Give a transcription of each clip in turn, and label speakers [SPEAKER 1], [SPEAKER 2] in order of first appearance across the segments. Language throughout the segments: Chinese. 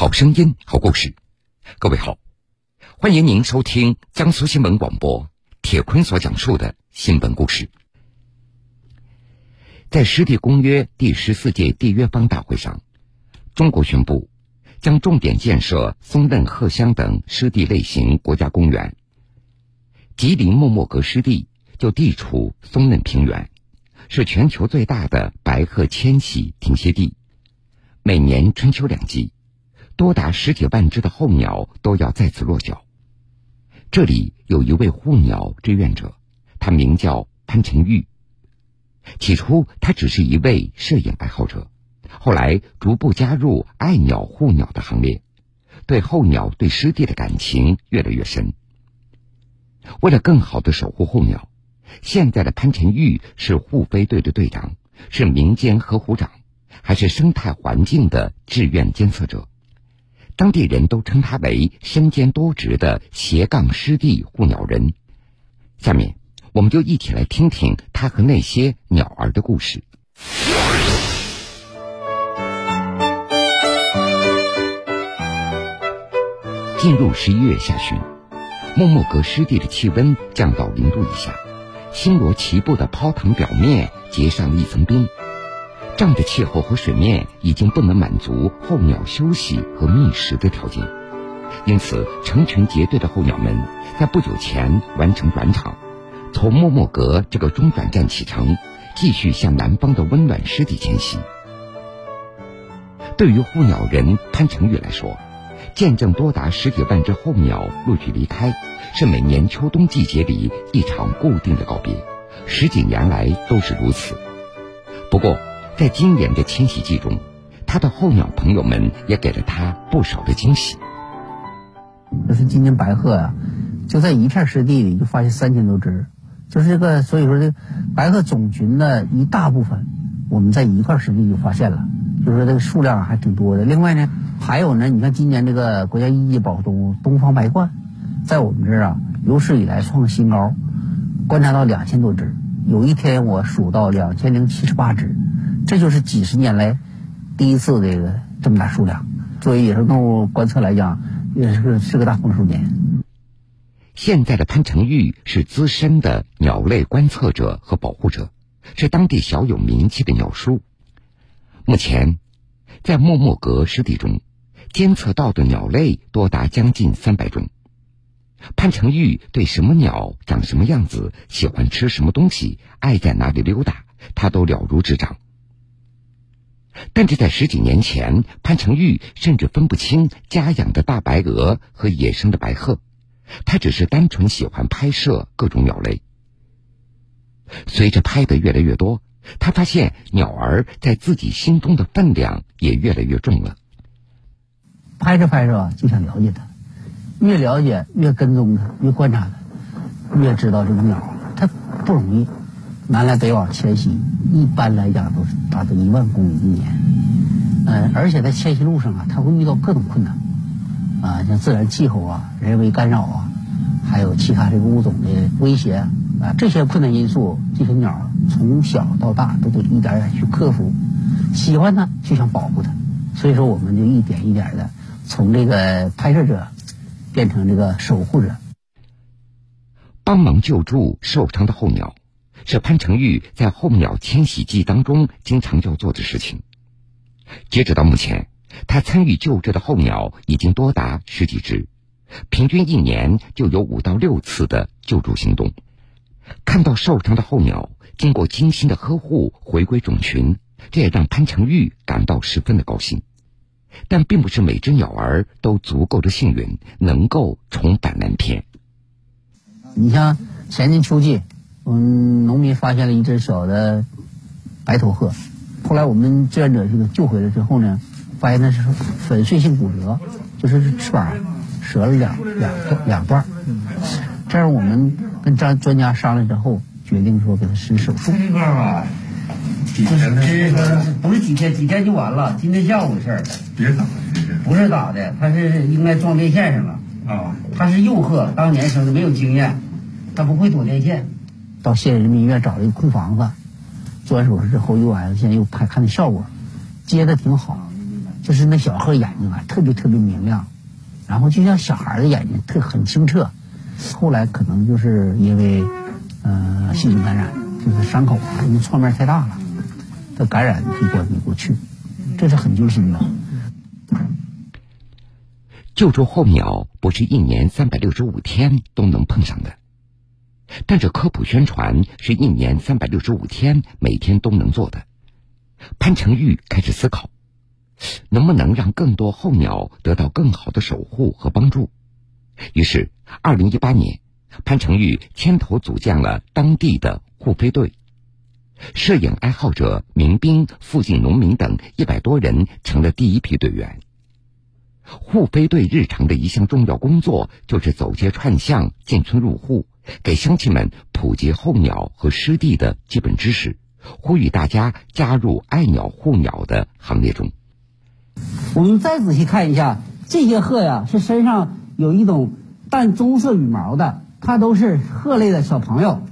[SPEAKER 1] 好声音，好故事。各位好，欢迎您收听江苏新闻广播铁坤所讲述的新闻故事。在湿地公约第十四届缔约方大会上，中国宣布将重点建设松嫩鹤乡等湿地类型国家公园。吉林莫莫格湿地就地处松嫩平原，是全球最大的白鹤迁徙停歇地，每年春秋两季。多达十几万只的候鸟都要在此落脚。这里有一位护鸟志愿者，他名叫潘晨玉。起初，他只是一位摄影爱好者，后来逐步加入爱鸟护鸟的行列，对候鸟、对湿地的感情越来越深。为了更好的守护候鸟，现在的潘晨玉是护飞队的队长，是民间呵护长，还是生态环境的志愿监测者。当地人都称他为身兼多职的斜杠湿地护鸟人。下面，我们就一起来听听他和那些鸟儿的故事。进入十一月下旬，默默格湿地的气温降到零度以下，星罗棋布的泡塘表面结上了一层冰。这样的气候和水面已经不能满足候鸟休息和觅食的条件，因此成群结队的候鸟们在不久前完成转场，从默默阁这个中转站启程，继续向南方的温暖湿地迁徙。对于护鸟人潘成玉来说，见证多达十几万只候鸟陆续离开，是每年秋冬季节里一场固定的告别，十几年来都是如此。不过，在今年的迁徙季中，他的候鸟朋友们也给了他不少的惊喜。
[SPEAKER 2] 就是今年白鹤啊，就在一片湿地里就发现三千多只，就是这个，所以说这白鹤种群的一大部分，我们在一块湿地就发现了，就是说这个数量还挺多的。另外呢，还有呢，你看今年这个国家一级保护动物东方白鹳，在我们这儿啊有史以来创新高，观察到两千多只，有一天我数到两千零七十八只。这就是几十年来第一次这个这么大数量，作为野生动物观测来讲，也是个是个大丰收年。
[SPEAKER 1] 现在的潘成玉是资深的鸟类观测者和保护者，是当地小有名气的鸟叔。目前，在默默格湿地中，监测到的鸟类多达将近三百种。潘成玉对什么鸟长什么样子，喜欢吃什么东西，爱在哪里溜达，他都了如指掌。但是在十几年前，潘成玉甚至分不清家养的大白鹅和野生的白鹤，他只是单纯喜欢拍摄各种鸟类。随着拍的越来越多，他发现鸟儿在自己心中的分量也越来越重了。
[SPEAKER 2] 拍着拍着就想了解它，越了解越跟踪它，越观察它，越知道这个鸟它不容易。南来北往迁徙，一般来讲都是达到一万公里一年。嗯，而且在迁徙路上啊，它会遇到各种困难，啊，像自然气候啊、人为干扰啊，还有其他这个物种的威胁啊，这些困难因素，这些鸟从小到大都得一点点去克服。喜欢它就想保护它，所以说我们就一点一点的从这个拍摄者变成这个守护者，
[SPEAKER 1] 帮忙救助受伤的候鸟。是潘成玉在候鸟迁徙季当中经常要做的事情。截止到目前，他参与救治的候鸟已经多达十几只，平均一年就有五到六次的救助行动。看到受伤的候鸟经过精心的呵护回归种群，这也让潘成玉感到十分的高兴。但并不是每只鸟儿都足够的幸运，能够重返蓝天。
[SPEAKER 2] 你像前年秋季。嗯农民发现了一只小的白头鹤，后来我们志愿者这个救回来之后呢，发现那是粉碎性骨折，就是翅膀折了两两两段。这样我们跟专专家商量之后，决定说给他施手术。
[SPEAKER 3] 这块吧，这个不是几天几天就完了，今天下午的事儿。
[SPEAKER 4] 别打，
[SPEAKER 3] 不是打的，他是应该撞电线上了。啊，他是幼鹤，当年生的，没有经验，他不会躲电线。
[SPEAKER 2] 到县人民医院找了一个空房子，做完手术之后又来了，现在又拍看的效果，接的挺好，就是那小鹤眼睛啊，特别特别明亮，然后就像小孩的眼睛，特很清澈。后来可能就是因为，呃，细菌感染，就是伤口啊，因为创面太大了，它感染就过没过去，这是很揪心的。
[SPEAKER 1] 救助候鸟不是一年三百六十五天都能碰上的，但这科普宣传是一年三百六十五天每天都能做的。潘成玉开始思考，能不能让更多候鸟得到更好的守护和帮助。于是，二零一八年，潘成玉牵头组建了当地的护飞队，摄影爱好者、民兵、附近农民等一百多人成了第一批队员。护飞队日常的一项重要工作就是走街串巷、进村入户，给乡亲们普及候鸟和湿地的基本知识，呼吁大家加入爱鸟护鸟的行列中。
[SPEAKER 2] 我们再仔细看一下，这些鹤呀，是身上。有一种淡棕色羽毛的，它都是鹤类的小朋友，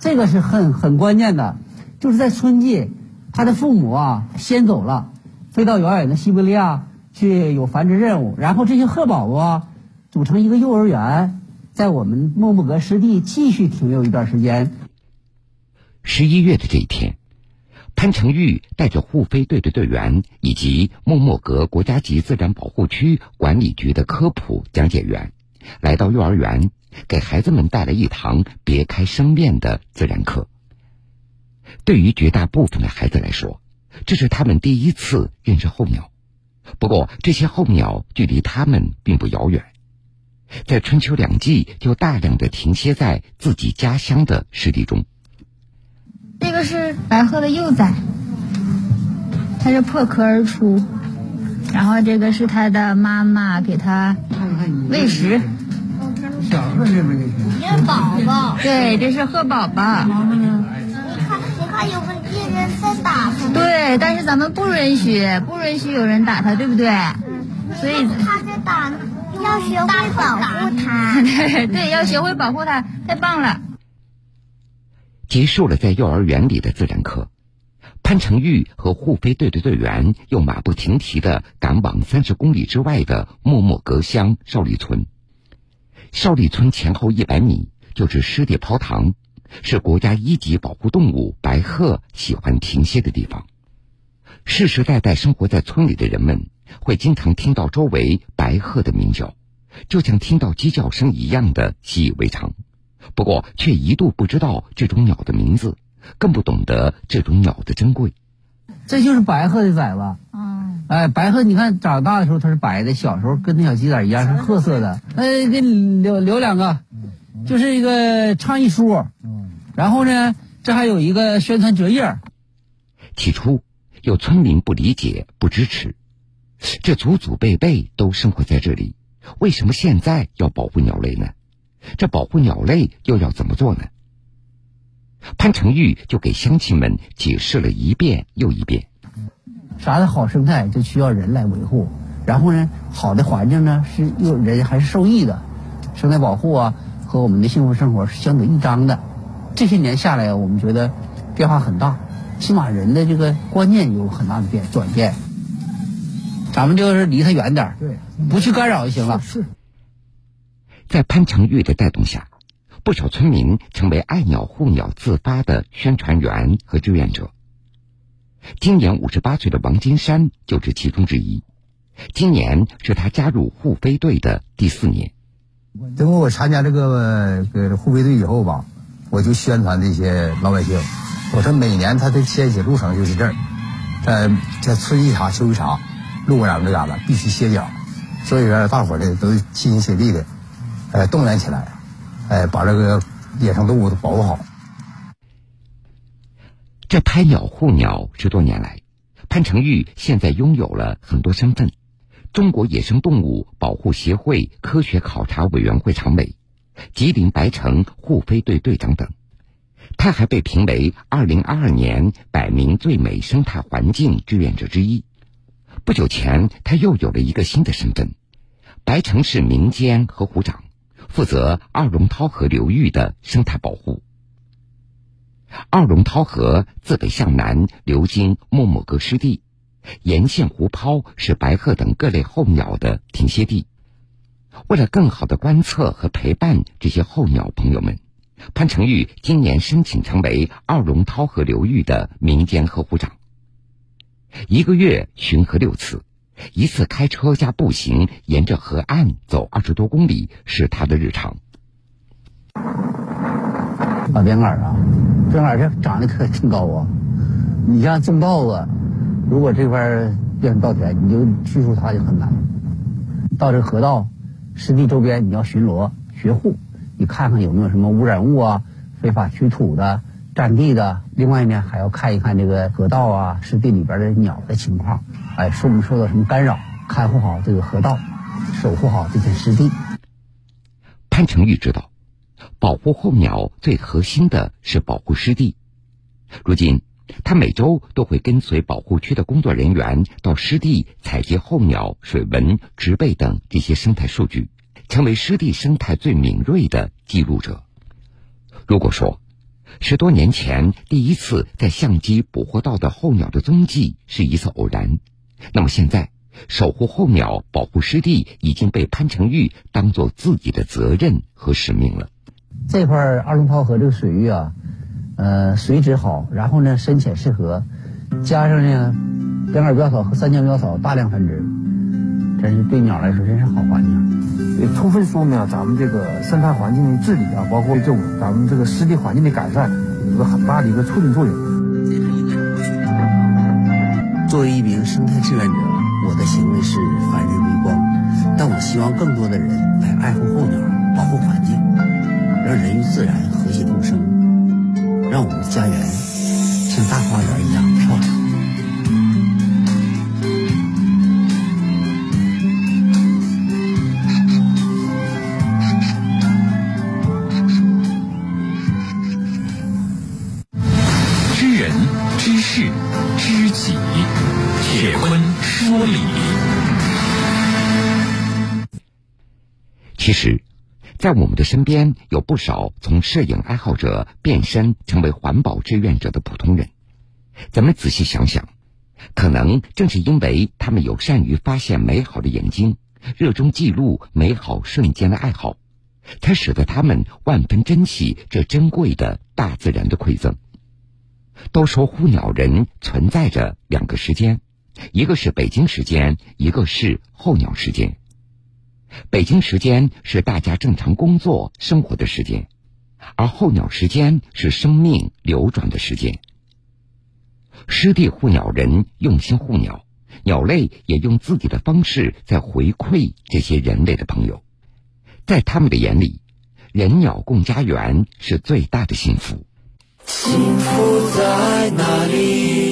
[SPEAKER 2] 这个是很很关键的。就是在春季，它的父母啊先走了，飞到遥远的西伯利亚去有繁殖任务，然后这些鹤宝宝组成一个幼儿园，在我们莫木格湿地继续停留一段时间。
[SPEAKER 1] 十一月的这一天。潘成玉带着护飞队的队员以及莫莫格国家级自然保护区管理局的科普讲解员，来到幼儿园，给孩子们带来一堂别开生面的自然课。对于绝大部分的孩子来说，这是他们第一次认识候鸟。不过，这些候鸟距离它们并不遥远，在春秋两季就大量的停歇在自己家乡的湿地中。
[SPEAKER 4] 这个是白鹤的幼崽，它是破壳而出，然后这个是它的妈妈给它喂食。
[SPEAKER 2] 小鹤是不是？
[SPEAKER 4] 是宝宝。对，这是鹤宝宝。是咱们不允许，不允许有人打他，对不对？所以
[SPEAKER 5] 他在打，要学会保护他。
[SPEAKER 4] 对对，要学会保护他，太棒了。
[SPEAKER 1] 结束了在幼儿园里的自然课，潘成玉和护飞队的队员又马不停蹄的赶往三十公里之外的默默格乡邵立村。邵立村前后一百米就是湿地泡塘，是国家一级保护动物白鹤喜欢停歇的地方。世世代代生活在村里的人们会经常听到周围白鹤的鸣叫，就像听到鸡叫声一样的习以为常。不过，却一度不知道这种鸟的名字，更不懂得这种鸟的珍贵。
[SPEAKER 2] 这就是白鹤的崽子。
[SPEAKER 4] 嗯。
[SPEAKER 2] 哎，白鹤，你看长大的时候它是白的，小时候跟那小鸡崽一样是褐色的。哎，给你留留两个，就是一个倡议书。嗯。然后呢，这还有一个宣传折页。
[SPEAKER 1] 起初，有村民不理解、不支持，这祖祖辈辈都生活在这里，为什么现在要保护鸟类呢？这保护鸟类又要怎么做呢？潘成玉就给乡亲们解释了一遍又一遍。
[SPEAKER 2] 啥的好生态就需要人来维护，然后呢，好的环境呢是又人还是受益的，生态保护啊和我们的幸福生活是相得益彰的。这些年下来，我们觉得变化很大，起码人的这个观念有很大的变转变。咱们就是离他远点对，不去干扰就行了。
[SPEAKER 1] 是。在潘成玉的带动下，不少村民成为爱鸟护鸟自发的宣传员和志愿者。今年五十八岁的王金山就是其中之一。今年是他加入护飞队的第四年。
[SPEAKER 6] 等我参加这个个护飞队以后吧，我就宣传这些老百姓。我说每年他的迁徙路程就是这儿，在在春一茬、秋一茬，路过咱们这嘎达必须歇脚。所以说，大伙儿呢都齐心协力的。呃，动员起来，哎，把这个野生动物都保护好。
[SPEAKER 1] 这拍鸟护鸟十多年来，潘成玉现在拥有了很多身份：中国野生动物保护协会科学考察委员会常委、吉林白城护飞队队长等。他还被评为二零二二年百名最美生态环境志愿者之一。不久前，他又有了一个新的身份：白城市民间河湖长。负责二龙涛河流域的生态保护。二龙涛河自北向南流经莫莫格湿地，沿线湖抛是白鹤等各类候鸟的停歇地。为了更好的观测和陪伴这些候鸟朋友们，潘成玉今年申请成为二龙涛河流域的民间呵护长。一个月巡河六次，一次开车加步行沿着河岸走二十多公里是他的日常。
[SPEAKER 2] 老边杆啊，边杆这长得可挺高啊。你像种稻子，如果这块变成稻田，你就去除它就很难。到这河道。湿地周边你要巡逻巡护，你看看有没有什么污染物啊、非法取土的、占地的。另外呢，还要看一看这个河道啊、湿地里边的鸟的情况，哎，受没受到什么干扰？看护好这个河道，守护好这片湿地。
[SPEAKER 1] 潘成玉知道，保护候鸟最核心的是保护湿地。如今，他每周都会跟随保护区的工作人员到湿地采集候鸟、水文、植被等这些生态数据，成为湿地生态最敏锐的记录者。如果说十多年前第一次在相机捕获到的候鸟的踪迹是一次偶然，那么现在守护候鸟、保护湿地已经被潘成玉当做自己的责任和使命了。
[SPEAKER 2] 这块二龙泡河这个水域啊。呃，水质好，然后呢，深浅适合，加上呢，边杆苗草和三江苗草大量繁殖，真是对鸟来说真是好环境，
[SPEAKER 7] 也充分说明了咱们这个生态环境的治理啊，包括这种咱们这个湿地环境的改善，有个很大的一个促进作用。
[SPEAKER 2] 作为一名生态志愿者，我的行为是凡人微光，但我希望更多的人来爱护候鸟，保护环境，让人与自然和谐共生。让我们的家园像大花园一样漂亮。
[SPEAKER 8] 铁坤说理。
[SPEAKER 1] 其实。在我们的身边有不少从摄影爱好者变身成为环保志愿者的普通人，咱们仔细想想，可能正是因为他们有善于发现美好的眼睛，热衷记录美好瞬间的爱好，才使得他们万分珍惜这珍贵的大自然的馈赠。都说护鸟人存在着两个时间，一个是北京时间，一个是候鸟时间。北京时间是大家正常工作生活的时间，而候鸟时间是生命流转的时间。湿地护鸟人用心护鸟，鸟类也用自己的方式在回馈这些人类的朋友。在他们的眼里，人鸟共家园是最大的幸福。幸福在哪里？